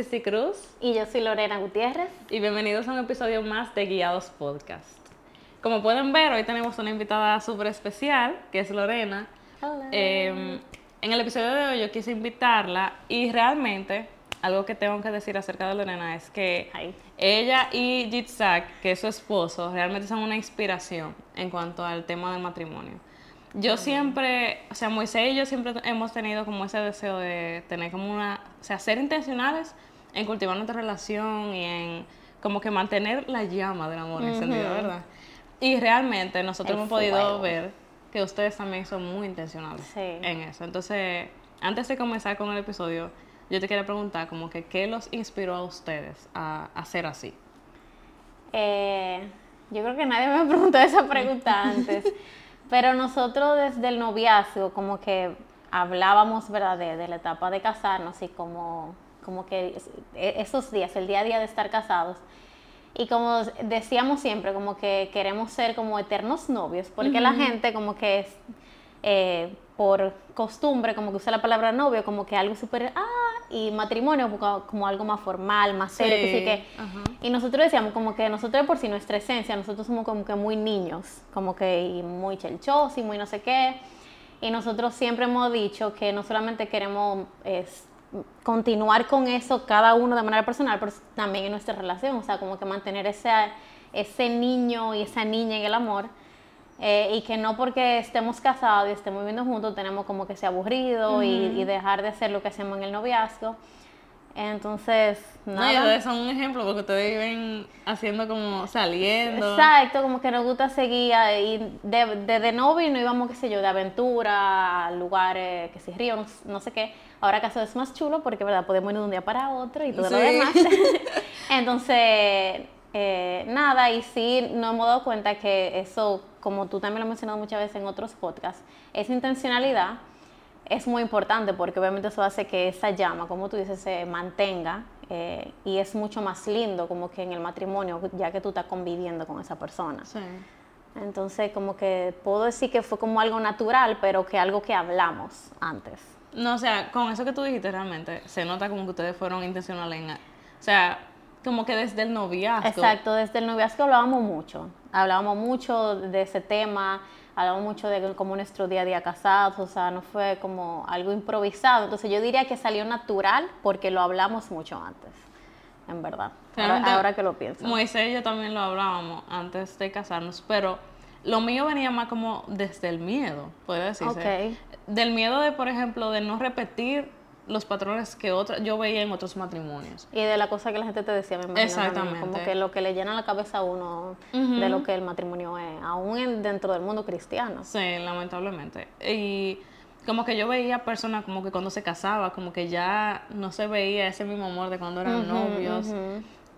Cristi Cruz. Y yo soy Lorena Gutiérrez. Y bienvenidos a un episodio más de Guiados Podcast. Como pueden ver, hoy tenemos una invitada súper especial, que es Lorena. Hola. Eh, en el episodio de hoy yo quise invitarla y realmente algo que tengo que decir acerca de Lorena es que Ay. ella y Jitzak, que es su esposo, realmente son una inspiración en cuanto al tema del matrimonio. Yo siempre, o sea, Moisés y yo siempre hemos tenido como ese deseo de tener como una, o sea, ser intencionales en cultivar nuestra relación y en como que mantener la llama del amor encendida, ¿verdad? Y realmente nosotros El hemos podido fuego. ver que ustedes también son muy intencionales Sí. en eso. Entonces, antes de comenzar con el episodio, yo te quería preguntar como que qué los inspiró a ustedes a, a ser así. Eh, yo creo que nadie me preguntó esa pregunta antes. Pero nosotros desde el noviazgo como que hablábamos, ¿verdad? De, de la etapa de casarnos y como, como que e- esos días, el día a día de estar casados. Y como decíamos siempre, como que queremos ser como eternos novios, porque la gente como que es, eh, por costumbre, como que usa la palabra novio como que algo súper, ah, y matrimonio como, como algo más formal, más serio, que sí Sí, que... ajá. Y nosotros decíamos como que nosotros por sí nuestra esencia, nosotros somos como que muy niños, como que y muy chelchosos y muy no sé qué. Y nosotros siempre hemos dicho que no solamente queremos es, continuar con eso cada uno de manera personal, pero también en nuestra relación, o sea, como que mantener ese, ese niño y esa niña en el amor. eh, y que no porque estemos casados y estemos viviendo juntos tenemos como que ser aburrido y, y dejar de hacer lo que hacemos en el noviazgo. Entonces, No, y nada. ustedes son un ejemplo porque ustedes viven haciendo como saliendo. Exacto, como que nos gusta seguir ahí. De, de, de novio no íbamos, qué sé yo, de aventura, a lugares, que si río, no, no sé qué. Ahora caso es más chulo porque, ¿verdad? Podemos ir de un día para otro y todo lo demás. Entonces, eh, nada, y sí nos hemos dado cuenta que eso, como tú también lo has mencionado muchas veces en otros podcasts, esa intencionalidad es muy importante porque obviamente eso hace que esa llama, como tú dices, se mantenga eh, y es mucho más lindo como que en el matrimonio, ya que tú estás conviviendo con esa persona. Sí. Entonces, como que puedo decir que fue como algo natural, pero que algo que hablamos antes. No, o sea, con eso que tú dijiste realmente, se nota como que ustedes fueron intencionales en... O sea, como que desde el noviazgo. Exacto, desde el noviazgo hablábamos mucho, hablábamos mucho de ese tema, hablábamos mucho de cómo nuestro día a día casados, o sea, no fue como algo improvisado, entonces yo diría que salió natural porque lo hablamos mucho antes, en verdad, ahora, ahora que lo pienso. Moisés y yo también lo hablábamos antes de casarnos, pero lo mío venía más como desde el miedo, puede decirse. Ok. Del miedo de, por ejemplo, de no repetir los patrones que otra, yo veía en otros matrimonios. Y de la cosa que la gente te decía, me imagino. Exactamente. Como que lo que le llena la cabeza a uno de lo que el matrimonio es, aún en- dentro del mundo cristiano. Sí, lamentablemente. Y como que yo veía personas como que cuando se casaba, como que ya no se veía ese mismo amor de cuando eran novios.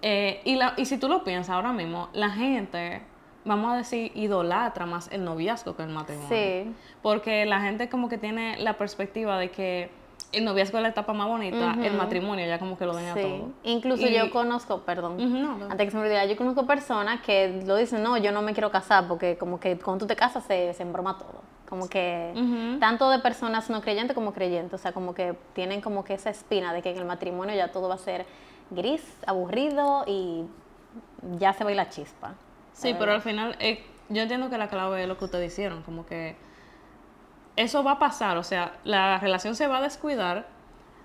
Eh, y, la, y si tú lo piensas ahora mismo, la gente, vamos a decir, idolatra más el noviazgo que el matrimonio. Sí. Porque la gente como que tiene la perspectiva de que el noviazgo es la etapa más bonita, el matrimonio ya como que lo daña Sí, todo. incluso Y- yo conozco, perdón, no. antes que se me olvidara, yo conozco personas que lo dicen, no, yo no me quiero casar porque como que cuando tú te casas se, se embroma todo. Como que tanto de personas no creyentes como creyentes, o sea, como que tienen como que esa espina de que en el matrimonio ya todo va a ser gris, aburrido y ya se va a ir la chispa. Sí, pero al final eh, yo entiendo que la clave es lo que ustedes hicieron, como que eso va a pasar, o sea, la relación se va a descuidar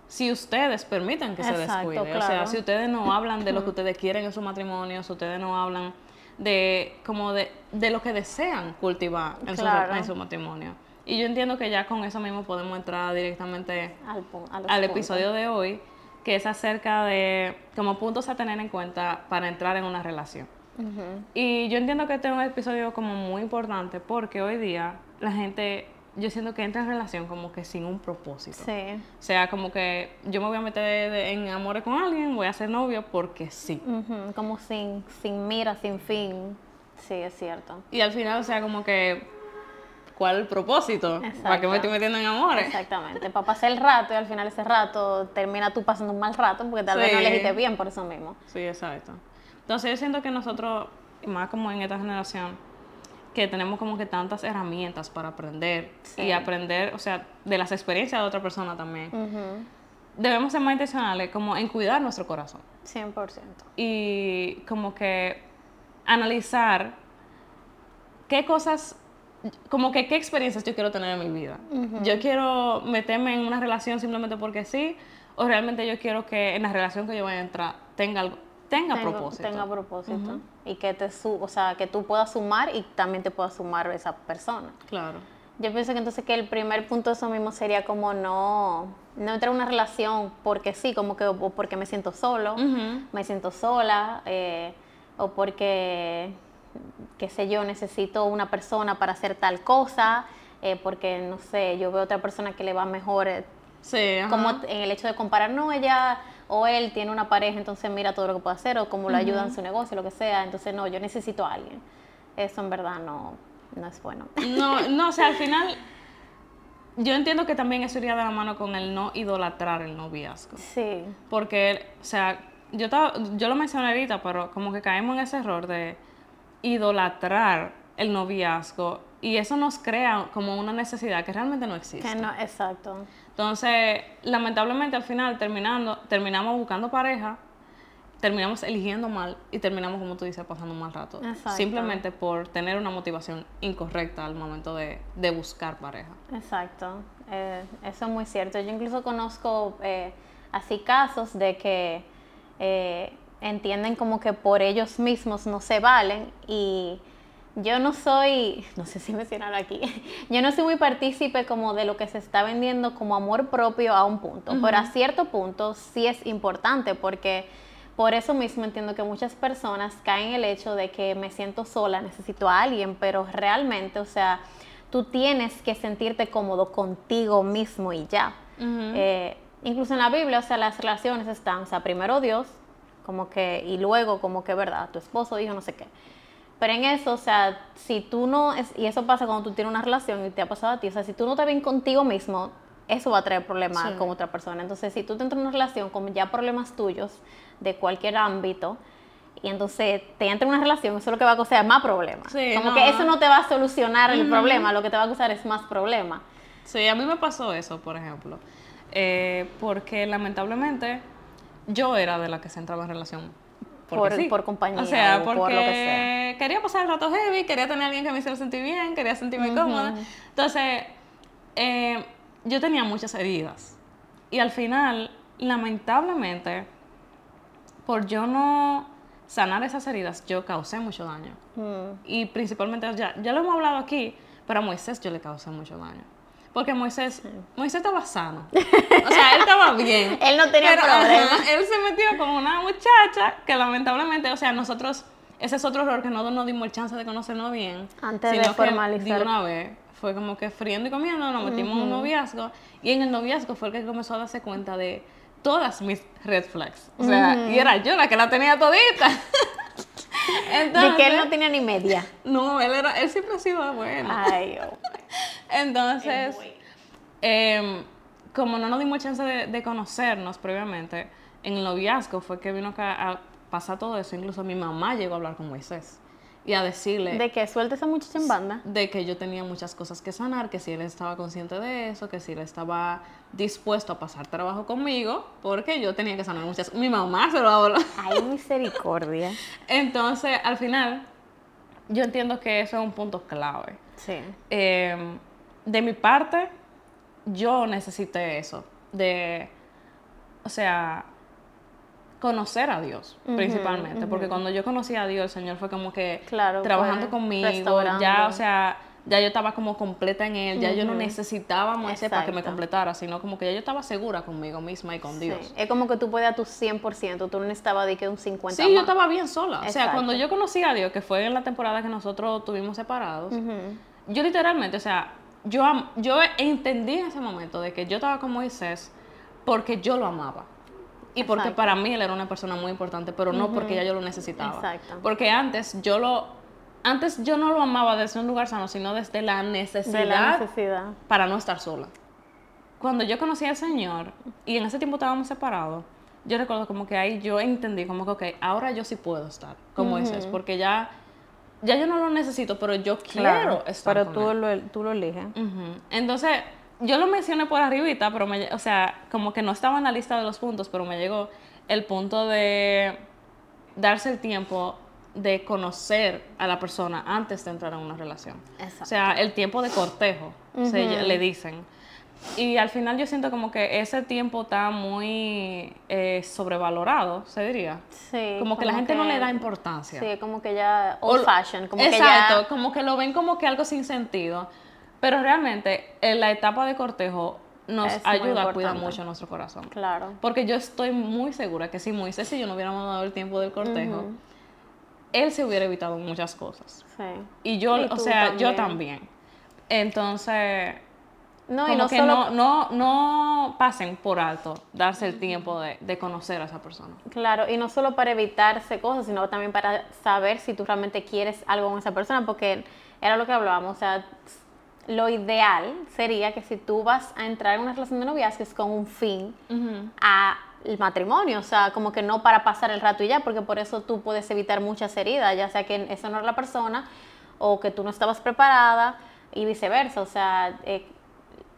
si ustedes permiten que se descuide. O sea, si ustedes no hablan de lo que ustedes quieren en su matrimonio, si ustedes no hablan de como de, de lo que desean cultivar en, Claro. su, en su matrimonio. Y yo entiendo que ya con eso mismo podemos entrar directamente Al, al episodio de hoy, que es acerca de como puntos a tener en cuenta para entrar en una relación. Y yo entiendo que este es un episodio como muy importante porque hoy día la gente, yo siento que entra en relación como que sin un propósito. Sí, O sea, como que yo me voy a meter de- en amores con alguien, voy a ser novio porque sí. como sin, sin mira, sin fin. Sí, es cierto. Y al final, o sea, como que, ¿cuál el propósito? ¿Para qué Exacto. me estoy metiendo en amores? Exactamente, para pasar el rato y al final ese rato termina tú pasando un mal rato porque tal vez no Sí. elegiste bien por eso mismo. Sí, exacto. Entonces yo siento que nosotros, más como en esta generación, que tenemos como que tantas herramientas para aprender Sí. y aprender, o sea, de las experiencias de otra persona también. debemos ser más intencionales como en cuidar nuestro corazón 100%. y como que analizar qué cosas, como que qué experiencias yo quiero tener en mi vida. Yo quiero meterme en una relación simplemente porque sí, o realmente yo quiero que en la relación que yo vaya a entrar tenga algo, tenga propósito. Tenga propósito. Y que te su o sea, que tú puedas sumar y también te pueda sumar esa persona. Claro. Yo pienso que entonces que el primer punto de eso mismo sería como no, no entrar en una relación porque sí, como que o porque me siento solo, me siento sola, eh, o porque, qué sé yo, necesito una persona para hacer tal cosa, eh, porque, no sé, yo veo otra persona que le va mejor, eh, Sí, como en el hecho de comparar, no, ella o él tiene una pareja, entonces mira todo lo que puede hacer, o cómo le ayuda en su negocio, lo que sea, entonces no, yo necesito a alguien. Eso en verdad no, no es bueno. No, no, o sea, al final yo entiendo que también eso iría de la mano con el no idolatrar el noviazgo. Sí. Porque, o sea, yo, estaba, yo lo mencioné ahorita, pero como que caemos en ese error de idolatrar el noviazgo y eso nos crea como una necesidad que realmente no existe. Que no, exacto. Entonces, lamentablemente al final terminando, terminamos buscando pareja, terminamos eligiendo mal y terminamos, como tú dices, pasando un mal rato. Exacto. Simplemente por tener una motivación incorrecta al momento de, de buscar pareja. Exacto, eh, eso es muy cierto. Yo incluso conozco eh, así casos de que eh, entienden como que por ellos mismos no se valen y yo no soy, no sé si mencionar aquí, yo no soy muy partícipe como de lo que se está vendiendo como amor propio a un punto, pero a cierto punto sí es importante porque por eso mismo entiendo que muchas personas caen en el hecho de que me siento sola, necesito a alguien, pero realmente, o sea, tú tienes que sentirte cómodo contigo mismo y ya. Eh, incluso en la Biblia, o sea, las relaciones están, o sea, primero Dios, como que, y luego como que, ¿verdad? Tu esposo dijo no sé qué. Pero en eso, o sea, si tú no, es, y eso pasa cuando tú tienes una relación y te ha pasado a ti, o sea, si tú no te ven contigo mismo, eso va a traer problemas Sí. con otra persona. Entonces, si tú te entras en una relación con ya problemas tuyos de cualquier ámbito, y entonces te entra en una relación, eso es lo que va a causar más problemas. Sí, Como no. que eso no te va a solucionar el problema, lo que te va a causar es más problema. Sí, a mí me pasó eso, por ejemplo. Eh, porque lamentablemente yo era de la que se entraba en relación. Porque Por- sí. por compañía O sea, o por porque lo que sea. quería pasar el rato heavy, quería tener a alguien que me hiciera sentir bien, quería sentirme cómoda. Entonces, eh, yo tenía muchas heridas. Y al final, lamentablemente, por yo no sanar esas heridas, yo causé mucho daño. Mm. Y principalmente, ya, ya lo hemos hablado aquí, pero a Moisés yo le causé mucho daño. Porque Moisés, Moisés estaba sano. O sea, él estaba bien. Él no tenía Pero, problema. ajá, él se metió con una muchacha que lamentablemente, o sea, nosotros, ese es otro error que no nos dimos el chance de conocernos bien. Antes de sino que formalizar. De una vez. Fue como que friendo y comiendo, nos metimos en un noviazgo. Y en el noviazgo fue el que comenzó a darse cuenta de todas mis red flags. O sea, y era yo la que la tenía todita. De que él no tenía ni media. no, él, era, él siempre ha sido bueno. Ay, oh. Entonces, em, como no nos dimos chance de, de conocernos previamente, en el noviazgo fue que vino a pasar todo eso. Incluso mi mamá llegó a hablar con Moisés y a decirle De que suelta esa muchacha en banda. de que yo tenía muchas cosas que sanar, que si él estaba consciente de eso, que si él estaba dispuesto a pasar trabajo conmigo, porque yo tenía que sanar muchas Mi mamá se lo habló. Ay, misericordia. Entonces, al final, yo entiendo que eso es un punto clave. Sí. Eh, de mi parte, yo necesité eso, de, o sea, conocer a Dios principalmente, porque cuando yo conocí a Dios, el Señor fue como que Claro, trabajando conmigo, ya, o sea, ya yo estaba como completa en Él, ya yo no necesitaba a Moisés para que me completara, sino como que ya yo estaba segura conmigo misma y con Dios. Sí. Es como que tú puedes a tu 100%, tú no necesitabas de que un 50% Sí, yo estaba bien sola. O sea, cuando yo conocí a Dios, que fue en la temporada que nosotros tuvimos separados, yo literalmente, o sea, yo, yo entendí en ese momento de que yo estaba con Moisés porque yo lo amaba. Y porque Exacto. para mí él era una persona muy importante, pero no porque ya yo lo necesitaba. Exacto. Porque antes yo lo antes yo no lo amaba desde un lugar sano, sino desde la necesidad de la necesidad. para no estar sola. Cuando yo conocí al Señor y en ese tiempo estábamos separados, yo recuerdo como que ahí yo entendí como que, ok, ahora yo sí puedo estar con Moisés, porque ya, ya yo no lo necesito, pero yo quiero estar pero con tú él. lo, tú lo eliges. Entonces, yo lo mencioné por arribita, pero me, o sea, como que no estaba en la lista de los puntos, pero me llegó el punto de darse el tiempo de conocer a la persona antes de entrar en una relación. Exacto. O sea, el tiempo de cortejo, se- le dicen. Y al final yo siento como que ese tiempo está muy eh, sobrevalorado, se diría. Sí. Como que la gente no le da importancia. Sí, como que ya old fashion, como Exacto, que ya como que lo ven como que algo sin sentido. Pero realmente en la etapa de cortejo nos Es ayuda a cuidar mucho nuestro corazón. Claro. Porque yo estoy muy segura que si Moisés y yo no hubiéramos dado el tiempo del cortejo, él se hubiera evitado muchas cosas. Sí. Y yo, Y o sea, yo también. Entonces, No, y no que solo no, no, no pasen por alto darse el tiempo de, de conocer a esa persona. Claro, y no solo para evitarse cosas, sino también para saber si tú realmente quieres algo con esa persona, porque era lo que hablábamos, o sea, lo ideal sería que si tú vas a entrar en una relación de noviazgo es con un fin al matrimonio, o sea, como que no para pasar el rato y ya, porque por eso tú puedes evitar muchas heridas, ya sea que esa no era la persona o que tú no estabas preparada y viceversa, o sea, eh,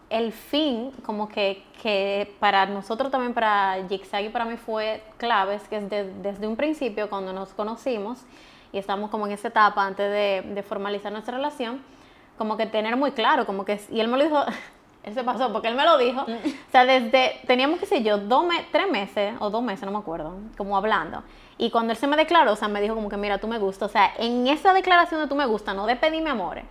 el fin, como que, que para nosotros también, para Jigsaw y para mí fue clave, es que desde, desde un principio, cuando nos conocimos y estamos como en esa etapa antes de, de formalizar nuestra relación, como que tener muy claro, como que, y él me lo dijo, él se pasó porque él me lo dijo, o sea, desde, teníamos, qué sé yo, dos me- tres meses o dos meses, no me acuerdo, como hablando. Y cuando él se me declaró, o sea, me dijo como que, mira, tú me gustas, o sea, en esa declaración de tú me gusta, no de pedirme amores,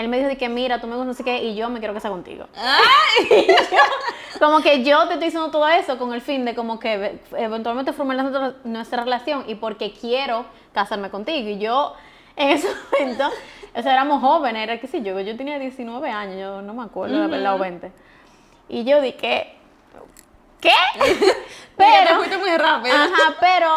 él me dijo de que, mira, tú me gustas, no sé qué, y yo me quiero casar contigo. Como que yo te estoy diciendo todo eso con el fin de como que ve- eventualmente formar nuestra, relación y porque quiero casarme contigo. Y yo en ese momento, o sea, éramos jóvenes, era qué sé yo, yo tenía 19 años, yo no me acuerdo, la verdad, o 20. Y yo dije, ¿qué? Pero te fuiste muy rápido. Ajá, pero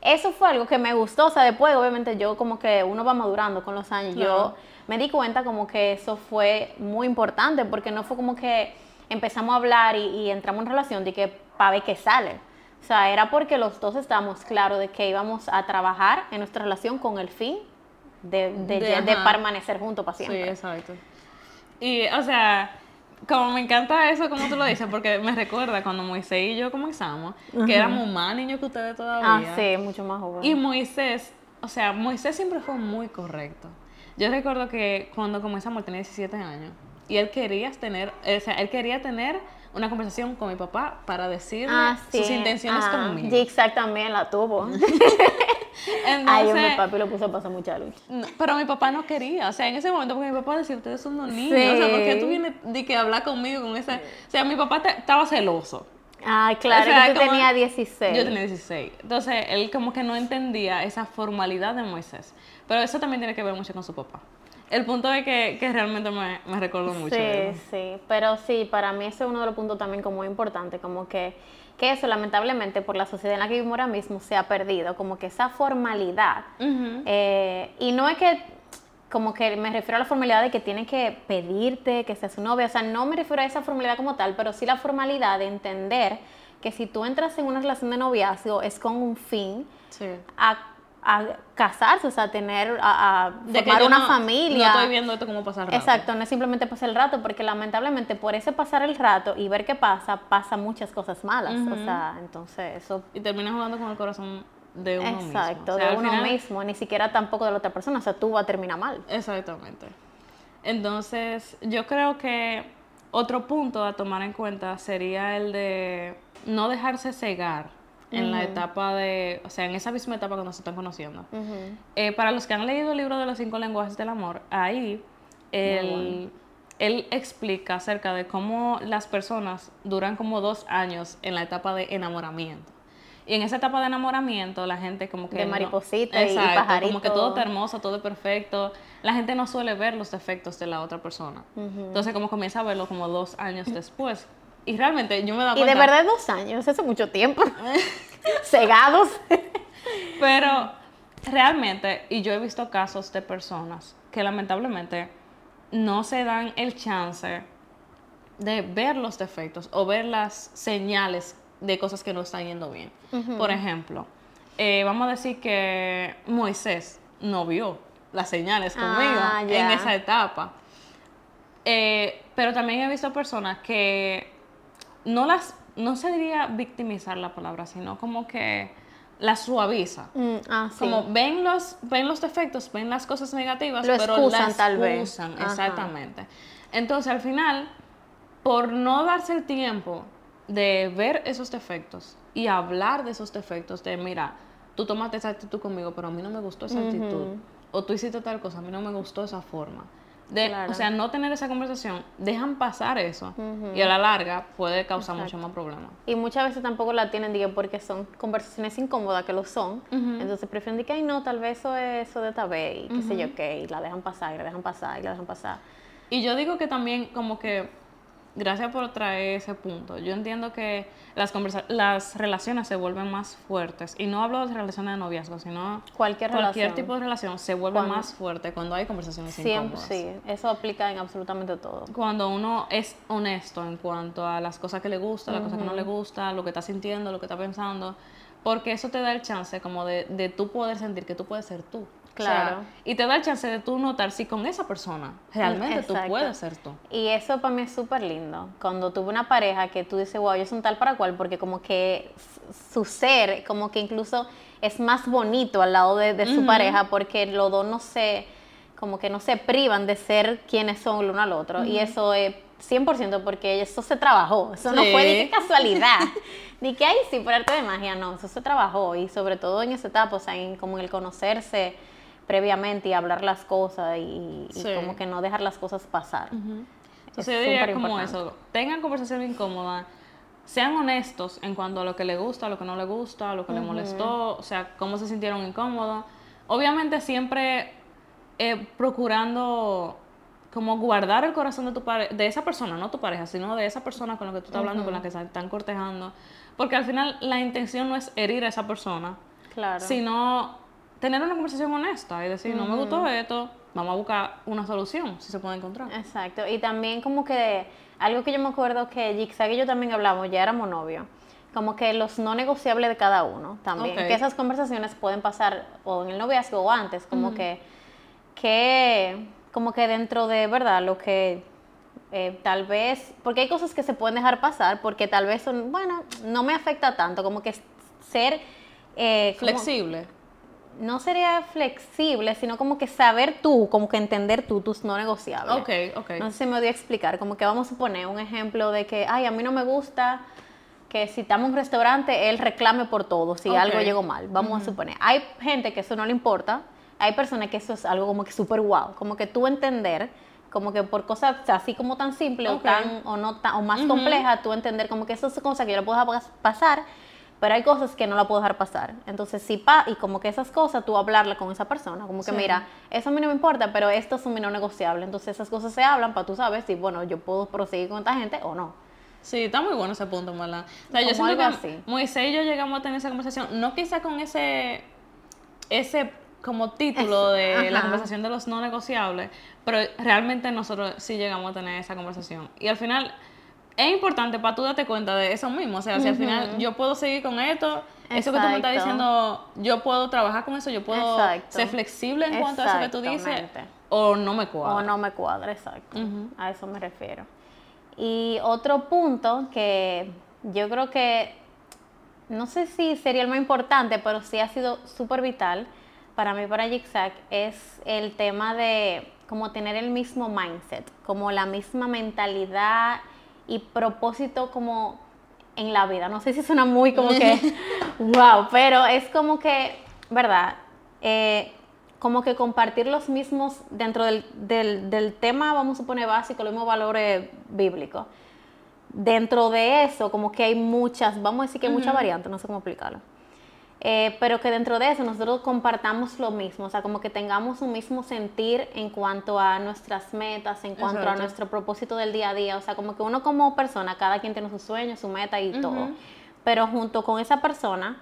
eso fue algo que me gustó. O sea, después, obviamente, yo como que uno va madurando con los años. Claro. Yo me di cuenta como que eso fue muy importante porque no fue como que empezamos a hablar y, y entramos en relación de que para ver qué sale. O sea, era porque los dos estábamos claros de que íbamos a trabajar en nuestra relación con el fin de, de, De- de ajá. permanecer juntos para Sí, siempre. exacto. Y, o sea, como me encanta eso, como tú lo dices, porque me recuerda cuando Moisés y yo comenzamos, que éramos más niños que ustedes ah, todavía. sí, mucho más joven. Y Moisés, o sea, Moisés siempre fue muy correcto. Yo recuerdo que cuando comenzamos él tenía 17 años y él quería tener, o sea, él quería tener una conversación con mi papá para decirle Ah, sus intenciones Ah, conmigo. Zigzag también la tuvo. Ay, Entonces, mi papi lo puso a pasar mucha lucha. no, pero mi papá no quería, o sea, en ese momento, porque mi papá decía, ustedes son unos niños, o sea, ¿por qué tú vienes de que hablar conmigo con esa? O sea, mi papá estaba celoso. Ay, claro, O sea, que tú como- tenías 16. Yo tenía 16. Entonces, él como que no entendía esa formalidad de Moisés. Pero eso también tiene que ver mucho con su papá. El punto es que, que realmente me, me recordó mucho. Sí, de sí, pero sí, para mí ese es uno de los puntos también como muy importante, como que, que eso lamentablemente por la sociedad en la que vivimos ahora mismo se ha perdido, como que esa formalidad. Eh, y no es que, como que me refiero a la formalidad de que tiene que pedirte que sea su novia, o sea, no me refiero a esa formalidad como tal, pero sí la formalidad de entender que si tú entras en una relación de noviazgo es con un fin Sí. a, a casarse, o sea, tener, a, a De formar una no- familia. No estoy viendo esto como pasar rato. Exacto, no es simplemente pasar el rato, porque lamentablemente por ese pasar el rato y ver qué pasa, pasa muchas cosas malas. O sea, entonces eso. Y terminas jugando con el corazón de uno mismo. Exacto, O sea, de uno final- mismo, ni siquiera tampoco de la otra persona. O sea, tú vas a terminar mal. Exactamente. Entonces, yo creo que otro punto a tomar en cuenta sería el de no dejarse cegar en la etapa de, o sea, en esa misma etapa cuando se están conociendo. Eh, para los que han leído el libro de los cinco lenguajes del amor, ahí él, él explica acerca de cómo las personas duran como dos años en la etapa de enamoramiento. Y en esa etapa de enamoramiento, la gente como que... De no- mariposita y Exacto, pajarito. Como que todo está hermoso, todo es perfecto. La gente no suele ver los defectos de la otra persona. Entonces como comienza a verlo como dos años después. Y realmente yo me dado Y de verdad dos años, es mucho tiempo. Cegados. Pero realmente, y yo he visto casos de personas que lamentablemente no se dan el chance de ver los defectos o ver las señales de cosas que no están yendo bien. Por ejemplo, eh, vamos a decir que Moisés no vio las señales conmigo Ah, en esa etapa. Eh, pero también he visto personas que no las, no se diría victimizar la palabra, sino como que las suaviza. Mm, ah, sí. Como ven los, ven los defectos, ven las cosas negativas, Lo pero excusan, las tal vez. Ajá. exactamente. Entonces, al final, por no darse el tiempo de ver esos defectos y hablar de esos defectos, de mira, tú tomaste esa actitud conmigo, pero a mí no me gustó esa actitud. O tú hiciste tal cosa, a mí no me gustó esa forma. De, Claro. O sea, no tener esa conversación, dejan pasar eso y a la larga puede causar mucho más problemas. Y muchas veces tampoco la tienen, digo, porque son conversaciones incómodas que lo son. Entonces prefieren decir que, ay, no, tal vez eso es eso de esta vez, y qué sé yo qué, y la dejan pasar, y la dejan pasar, y la dejan pasar. Y yo digo que también como que, gracias por traer ese punto, yo entiendo que las, conversa las relaciones se vuelven más fuertes. Y no hablo de relaciones de noviazgo, sino Cualquier cualquier relación. tipo de relación se vuelve Cuando- más fuerte cuando hay conversaciones Siempre, incómodas. sí, eso aplica en absolutamente todo. Cuando uno es honesto en cuanto a las cosas que le gusta, las cosas que no le gusta, lo que está sintiendo, lo que está pensando, porque eso te da el chance como de, de tú poder sentir que tú puedes ser tú. O sea, Claro. y te da el chance de tú notar si con esa persona realmente tú Exacto. puedes ser tú. Y eso para mí es súper lindo. Cuando tuve una pareja que tú dices, wow, ellos son tal para cual, porque como que su ser, como que incluso es más bonito al lado de, de su pareja, porque los dos no se, como que no se privan de ser quienes son el uno al otro. Y eso es 100% porque eso se trabajó. Eso no fue de que casualidad. ni que, ay, sí, por arte de magia, no. Eso se trabajó. Y sobre todo en esa etapa, o sea, en, como en el conocerse previamente y hablar las cosas y, y Sí. como que no dejar las cosas pasar. Entonces Es yo diría como importante. eso, tengan conversación incómoda, sean honestos en cuanto a lo que le gusta, lo que no le gusta, lo que le molestó, o sea, cómo se sintieron incómodos. Obviamente siempre eh, procurando como guardar el corazón de tu pare- de esa persona, no tu pareja, sino de esa persona con la que tú estás hablando, con la que se están cortejando, porque al final la intención no es herir a esa persona, Claro. sino tener una conversación honesta y decir, no me gustó esto, vamos a buscar una solución, si se puede encontrar. Exacto. Y también como que algo que yo me acuerdo que Jigsaw y yo también hablamos, ya éramos novios, como que los no negociables de cada uno también. Ok. Que esas conversaciones pueden pasar o en el noviazgo o antes, como que, que, como que dentro de, ¿verdad? Lo que eh, tal vez, porque hay cosas que se pueden dejar pasar, porque tal vez son, bueno, no me afecta tanto, como que ser... eh, como- Flexible. No sería flexible, sino como que saber tú, como que entender tú tus no negociables. Ok, ok. No sé si me voy a explicar, como que vamos a poner un ejemplo de que, ay, a mí no me gusta que si estamos en un restaurante, él reclame por todo, si algo llegó mal, vamos a suponer. Hay gente que eso no le importa, hay personas que eso es algo como que súper guau, como que tú entender, como que por cosas así como tan simple o tan, o no tan, o más compleja, tú entender como que eso es cosas que yo la puedo pasar, pero hay cosas que no la puedo dejar pasar. Entonces, sí, pa, y como que esas cosas, tú hablarla con esa persona, como que Sí. mira, eso a mí no me importa, pero esto es un no negociable. Entonces, esas cosas se hablan para tú sabes si, bueno, yo puedo proseguir con esta gente o no. Sí, está muy bueno ese punto, ¿verdad? O sea, yo Como siento algo que así. Moisés y yo llegamos a tener esa conversación, no quizá con ese, ese como título de la conversación de los no negociables, pero realmente nosotros sí llegamos a tener esa conversación. Y al final es importante para tú darte cuenta de eso mismo, o sea, si al final yo puedo seguir con esto, eso que tú me estás diciendo, yo puedo trabajar con eso, yo puedo Exacto. ser flexible en cuanto a eso que tú dices, o no me cuadra. O no me cuadra, exacto. A eso me refiero. Y otro punto que yo creo que, no sé si sería el más importante, pero sí ha sido súper vital para mí, para Zigzag, es el tema de como tener el mismo mindset, como la misma mentalidad y propósito como en la vida. No sé si suena muy como que, wow, pero es como que, ¿verdad? Eh, como que compartir los mismos, dentro del, del, del tema, vamos a poner básico, los mismos valores bíblicos. Dentro de eso, como que hay muchas, vamos a decir que hay muchas variantes, no sé cómo explicarlo. Eh, pero que dentro de eso nosotros compartamos lo mismo, o sea, como que tengamos un mismo sentir en cuanto a nuestras metas, en cuanto a nuestro propósito del día a día, o sea, como que uno como persona, cada quien tiene sus sueños, su meta y todo, pero junto con esa persona,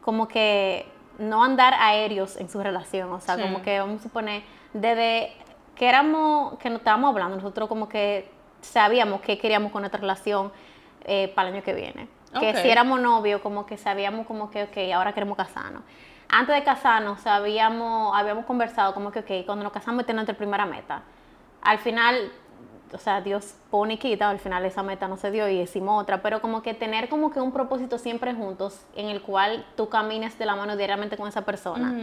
como que no andar aéreos en su relación, o sea, Sí. como que vamos a suponer, desde que éramos, que nos estábamos hablando, nosotros como que sabíamos qué queríamos con nuestra relación eh, para el año que viene. Que si éramos novios, como que sabíamos como que, ok, ahora queremos casarnos. Antes de casarnos, sabíamos, habíamos conversado como que, ok, cuando nos casamos, esta es nuestra primera meta. Al final, o sea, Dios pone y quita, al final esa meta no se dio y hicimos otra, pero como que tener como que un propósito siempre juntos en el cual tú camines de la mano diariamente con esa persona.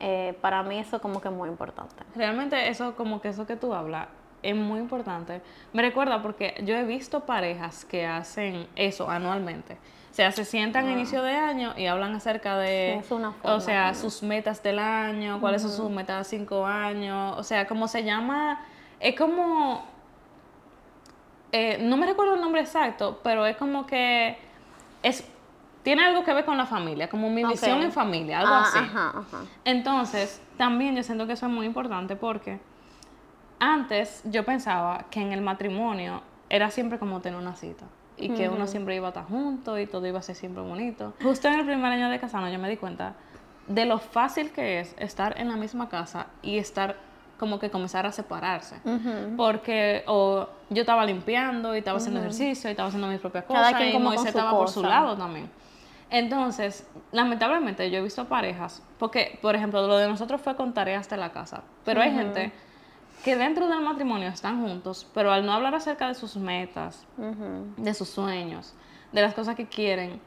Eh, para mí eso como que es muy importante. Realmente eso, como que eso que tú hablas, es muy importante. Me recuerda porque yo he visto parejas que hacen eso anualmente. O sea, se sientan a inicio de año y hablan acerca de, o sea, sus metas del año, cuáles son sus metas de cinco años, o sea, como se llama, es como, eh, no me recuerdo el nombre exacto, pero es como que es tiene algo que ver con la familia, como mi visión en familia, algo ah, así. Entonces, también yo siento que eso es muy importante porque antes yo pensaba que en el matrimonio era siempre como tener una cita y que uno siempre iba a estar junto y todo iba a ser siempre bonito. Justo en el primer año de casano yo me di cuenta de lo fácil que es estar en la misma casa y estar como que comenzar a separarse. Porque o yo estaba limpiando y estaba haciendo ejercicio y estaba haciendo mis propias cosas y Moisés estaba por su lado también. Entonces, lamentablemente yo he visto parejas, porque por ejemplo lo de nosotros fue con tareas de la casa, pero hay gente que dentro del matrimonio están juntos, pero al no hablar acerca de sus metas, de sus sueños, de las cosas que quieren,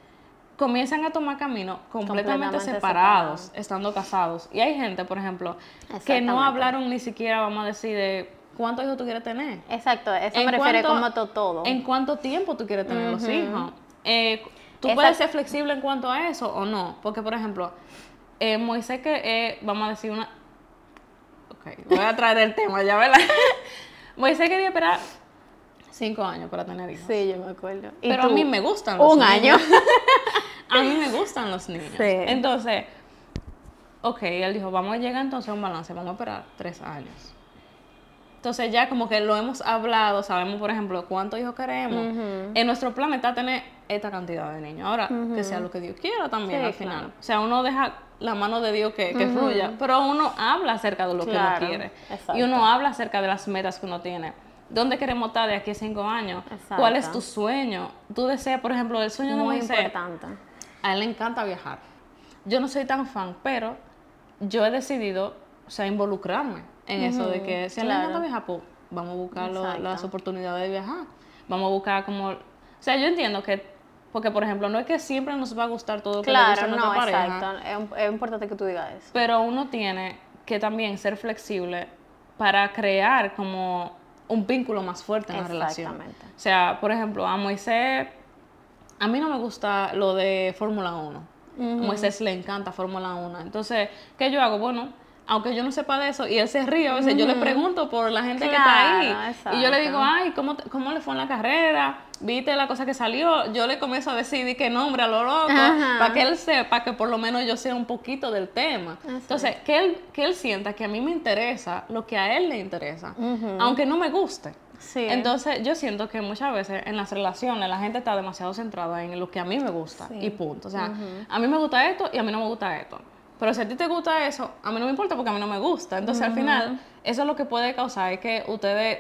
comienzan a tomar camino completamente, separados, estando casados. Y hay gente, por ejemplo, que no hablaron ni siquiera, vamos a decir, de cuántos hijos tú quieres tener. Exacto, eso me refiere como todo. En cuánto tiempo tú quieres tener los hijos. Eh, tú puedes ser flexible en cuanto a eso o no. Porque, por ejemplo, eh, Moisés que, eh, vamos a decir una... Ok, voy a traer el tema ya, ¿verdad? Moisés quería esperar cinco años para tener hijos. Sí, yo me acuerdo. Pero a mí me gustan los niños. Un año. a mí me gustan los niños. Sí. Entonces, ok, él dijo, vamos a llegar entonces a un balance, vamos a esperar tres años. Entonces ya como que lo hemos hablado, sabemos por ejemplo cuántos hijos queremos. En nuestro plan está tener esta cantidad de niños. Ahora, que sea lo que Dios quiera también al final. O sea, uno deja la mano de Dios que, fluya, pero uno habla acerca de lo que uno quiere. Y uno habla acerca de las metas que uno tiene. ¿Dónde queremos estar de aquí a cinco años? ¿Cuál es tu sueño? Tú deseas, por ejemplo, el sueño de Moisés. importante. A él le encanta viajar. Yo no soy tan fan, pero yo he decidido, o sea, involucrarme en eso de que si él le encanta viajar, pues vamos a buscar las oportunidades de viajar. Vamos a buscar como... O sea, yo entiendo que porque, por ejemplo, no es que siempre nos va a gustar todo lo que le gusta a nuestra no, pareja. Exacto. Es, importante que tú digas eso. Pero uno tiene que también ser flexible para crear como un vínculo más fuerte en la relación. Exactamente. O sea, por ejemplo, a Moisés, a mí no me gusta lo de Fórmula 1. A Moisés le encanta Fórmula 1. Entonces, ¿qué yo hago? Bueno, aunque yo no sepa de eso, y él se ríe a veces, yo le pregunto por la gente que está ahí. Y yo le digo, ay, ¿cómo, ¿cómo le fue en la carrera? ¿Viste la cosa que salió? Yo le comienzo a decir qué nombre a lo loco, para que él sepa que por lo menos yo sea un poquito del tema. Entonces, que él, que él sienta que a mí me interesa lo que a él le interesa, aunque no me guste. Sí. Entonces, yo siento que muchas veces en las relaciones la gente está demasiado centrada en lo que a mí me gusta y punto. O sea, a mí me gusta esto y a mí no me gusta esto. Pero si a ti te gusta eso, a mí no me importa porque a mí no me gusta. Entonces, al final, eso es lo que puede causar es que ustedes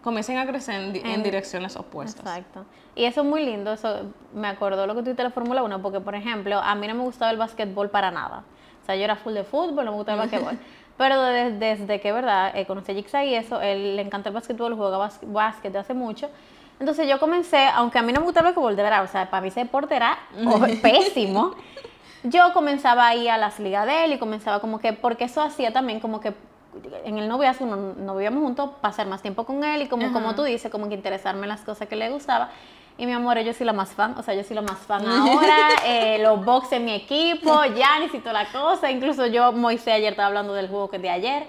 comiencen a crecer en, direcciones opuestas. Exacto. Y eso es muy lindo, eso me acordó lo que tú dijiste de la Fórmula 1, porque por ejemplo, a mí no me gustaba el básquetbol para nada. O sea, yo era full de fútbol, no me gustaba el básquetbol. Pero desde, que, ¿verdad? Eh, conocí a Jigsaw y eso, él le encanta el básquetbol, juega básquet de hace mucho. Entonces yo comencé, aunque a mí no me gustaba el básquetbol, de verdad, o sea, para mí ese deporte era pésimo yo comenzaba a ir a las ligas de él y comenzaba como que, porque eso hacía también como que en el noviazgo no, no vivíamos juntos, pasar más tiempo con él y como, como tú dices, como que interesarme en las cosas que le gustaba. Y mi amor, yo soy la más fan, o sea, yo soy la más fan ahora, eh, los box en mi equipo, ya necesito la cosa, incluso yo, Moisés, ayer estaba hablando del juego que de ayer.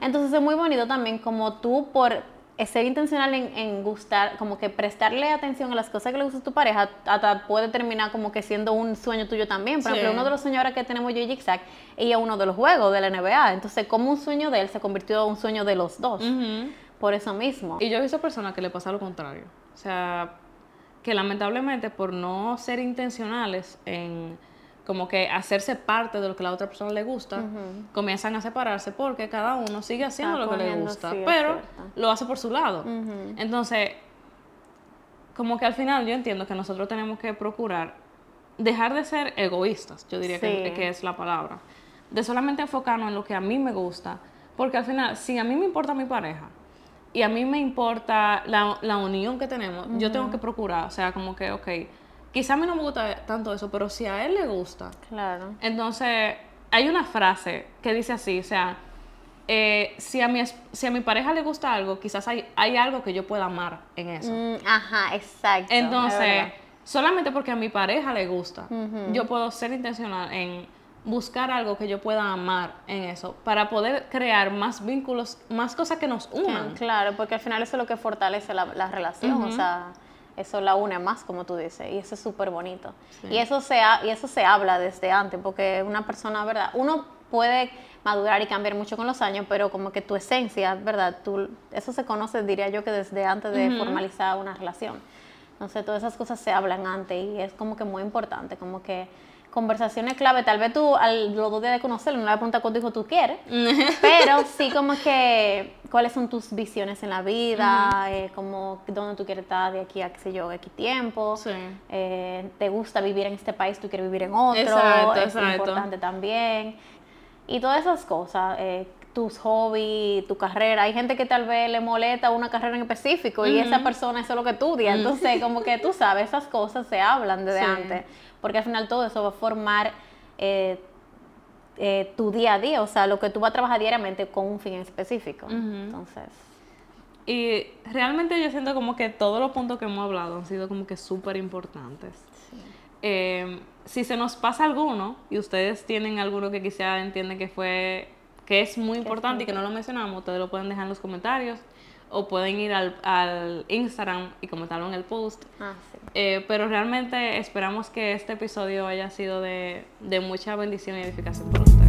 Entonces es muy bonito también como tú por ser intencional en, gustar, como que prestarle atención a las cosas que le gusta a tu pareja, hasta puede terminar como que siendo un sueño tuyo también. Por ejemplo, uno de los sueños ahora que tenemos yo y Zigzag, ella uno de los juegos de la NBA. Entonces, como un sueño de él se convirtió en un sueño de los dos. Por eso mismo. Y yo he visto personas que le pasa lo contrario. O sea, que lamentablemente por no ser intencionales en como que hacerse parte de lo que a la otra persona le gusta, comienzan a separarse porque cada uno sigue haciendo lo que le gusta, pero lo hace por su lado. Entonces, como que al final yo entiendo que nosotros tenemos que procurar dejar de ser egoístas, yo diría que, que, es la palabra, de solamente enfocarnos en lo que a mí me gusta, porque al final, si a mí me importa mi pareja, y a mí me importa la, la unión que tenemos, yo tengo que procurar, o sea, como que, ok, quizá a mí no me gusta tanto eso, pero si a él le gusta, Claro. entonces hay una frase que dice así, o sea, eh, si, a mi, si a mi pareja le gusta algo, quizás hay, hay algo que yo pueda amar en eso. Mm, ajá, exacto. es Entonces, solamente porque a mi pareja le gusta, yo puedo ser intencional en buscar algo que yo pueda amar en eso, para poder crear más vínculos, más cosas que nos unan. Claro, porque al final eso es lo que fortalece la, la relación, o sea, eso la une más, como tú dices, y eso es súper bonito. Y, eso se ha- y eso se habla desde antes, porque una persona, ¿verdad? Uno puede madurar y cambiar mucho con los años, pero como que tu esencia, ¿verdad? Tú, eso se conoce, diría yo, que desde antes de formalizar una relación. Entonces, todas esas cosas se hablan antes y es como que muy importante, como que conversaciones clave. Tal vez tú, al los dos días de conocerlo, no le preguntas cuánto hijo tú quieres, pero sí como que cuáles son tus visiones en la vida, eh, como dónde tú quieres estar de aquí a, qué sé yo, X tiempo. Sí. Eh, te gusta vivir en este país, tú quieres vivir en otro, Exacto, es exacto. importante también. Y todas esas cosas, eh, tus hobbies, tu carrera. Hay gente que tal vez le molesta una carrera en específico y esa persona eso es lo que estudia. Entonces, como que tú sabes, esas cosas se hablan desde Sí. antes, porque al final todo eso va a formar eh, eh, tu día a día, o sea, lo que tú vas a trabajar diariamente con un fin específico. Entonces, Y realmente yo siento como que todos los puntos que hemos hablado han sido como que súper importantes. Eh, si se nos pasa alguno y ustedes tienen alguno que quizá entienden que fue que es muy importante y que no lo mencionamos, ustedes lo pueden dejar en los comentarios o pueden ir al, al Instagram y comentarlo en el post. ah, sí. Eh, pero realmente esperamos que este episodio haya sido de, de mucha bendición y edificación para ustedes.